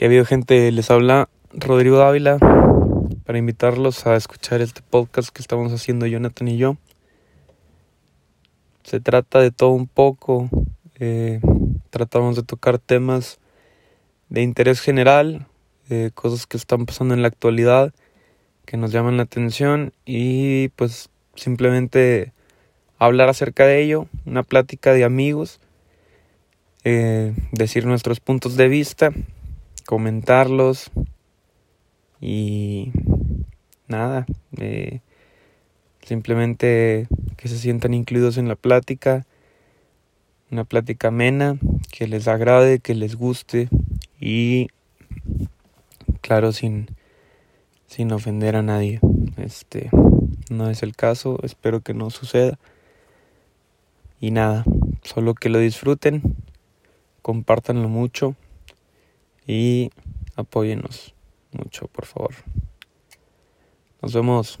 Que ha habido gente, les habla Rodrigo Dávila para invitarlos a escuchar este podcast que estamos haciendo Jonathan y yo. Se trata de todo un poco, eh, tratamos de tocar temas de interés general, eh, cosas que están pasando en la actualidad, que nos llaman la atención y pues simplemente hablar acerca de ello, una plática de amigos, eh, decir nuestros puntos de vista, comentarlos y nada, eh, simplemente que se sientan incluidos en la plática, una plática amena, que les agrade, que les guste y claro, sin, sin ofender a nadie. Este no es el caso, espero que no suceda. Y nada, solo que lo disfruten, compártanlo mucho y apóyenos mucho, por favor. Nos vemos.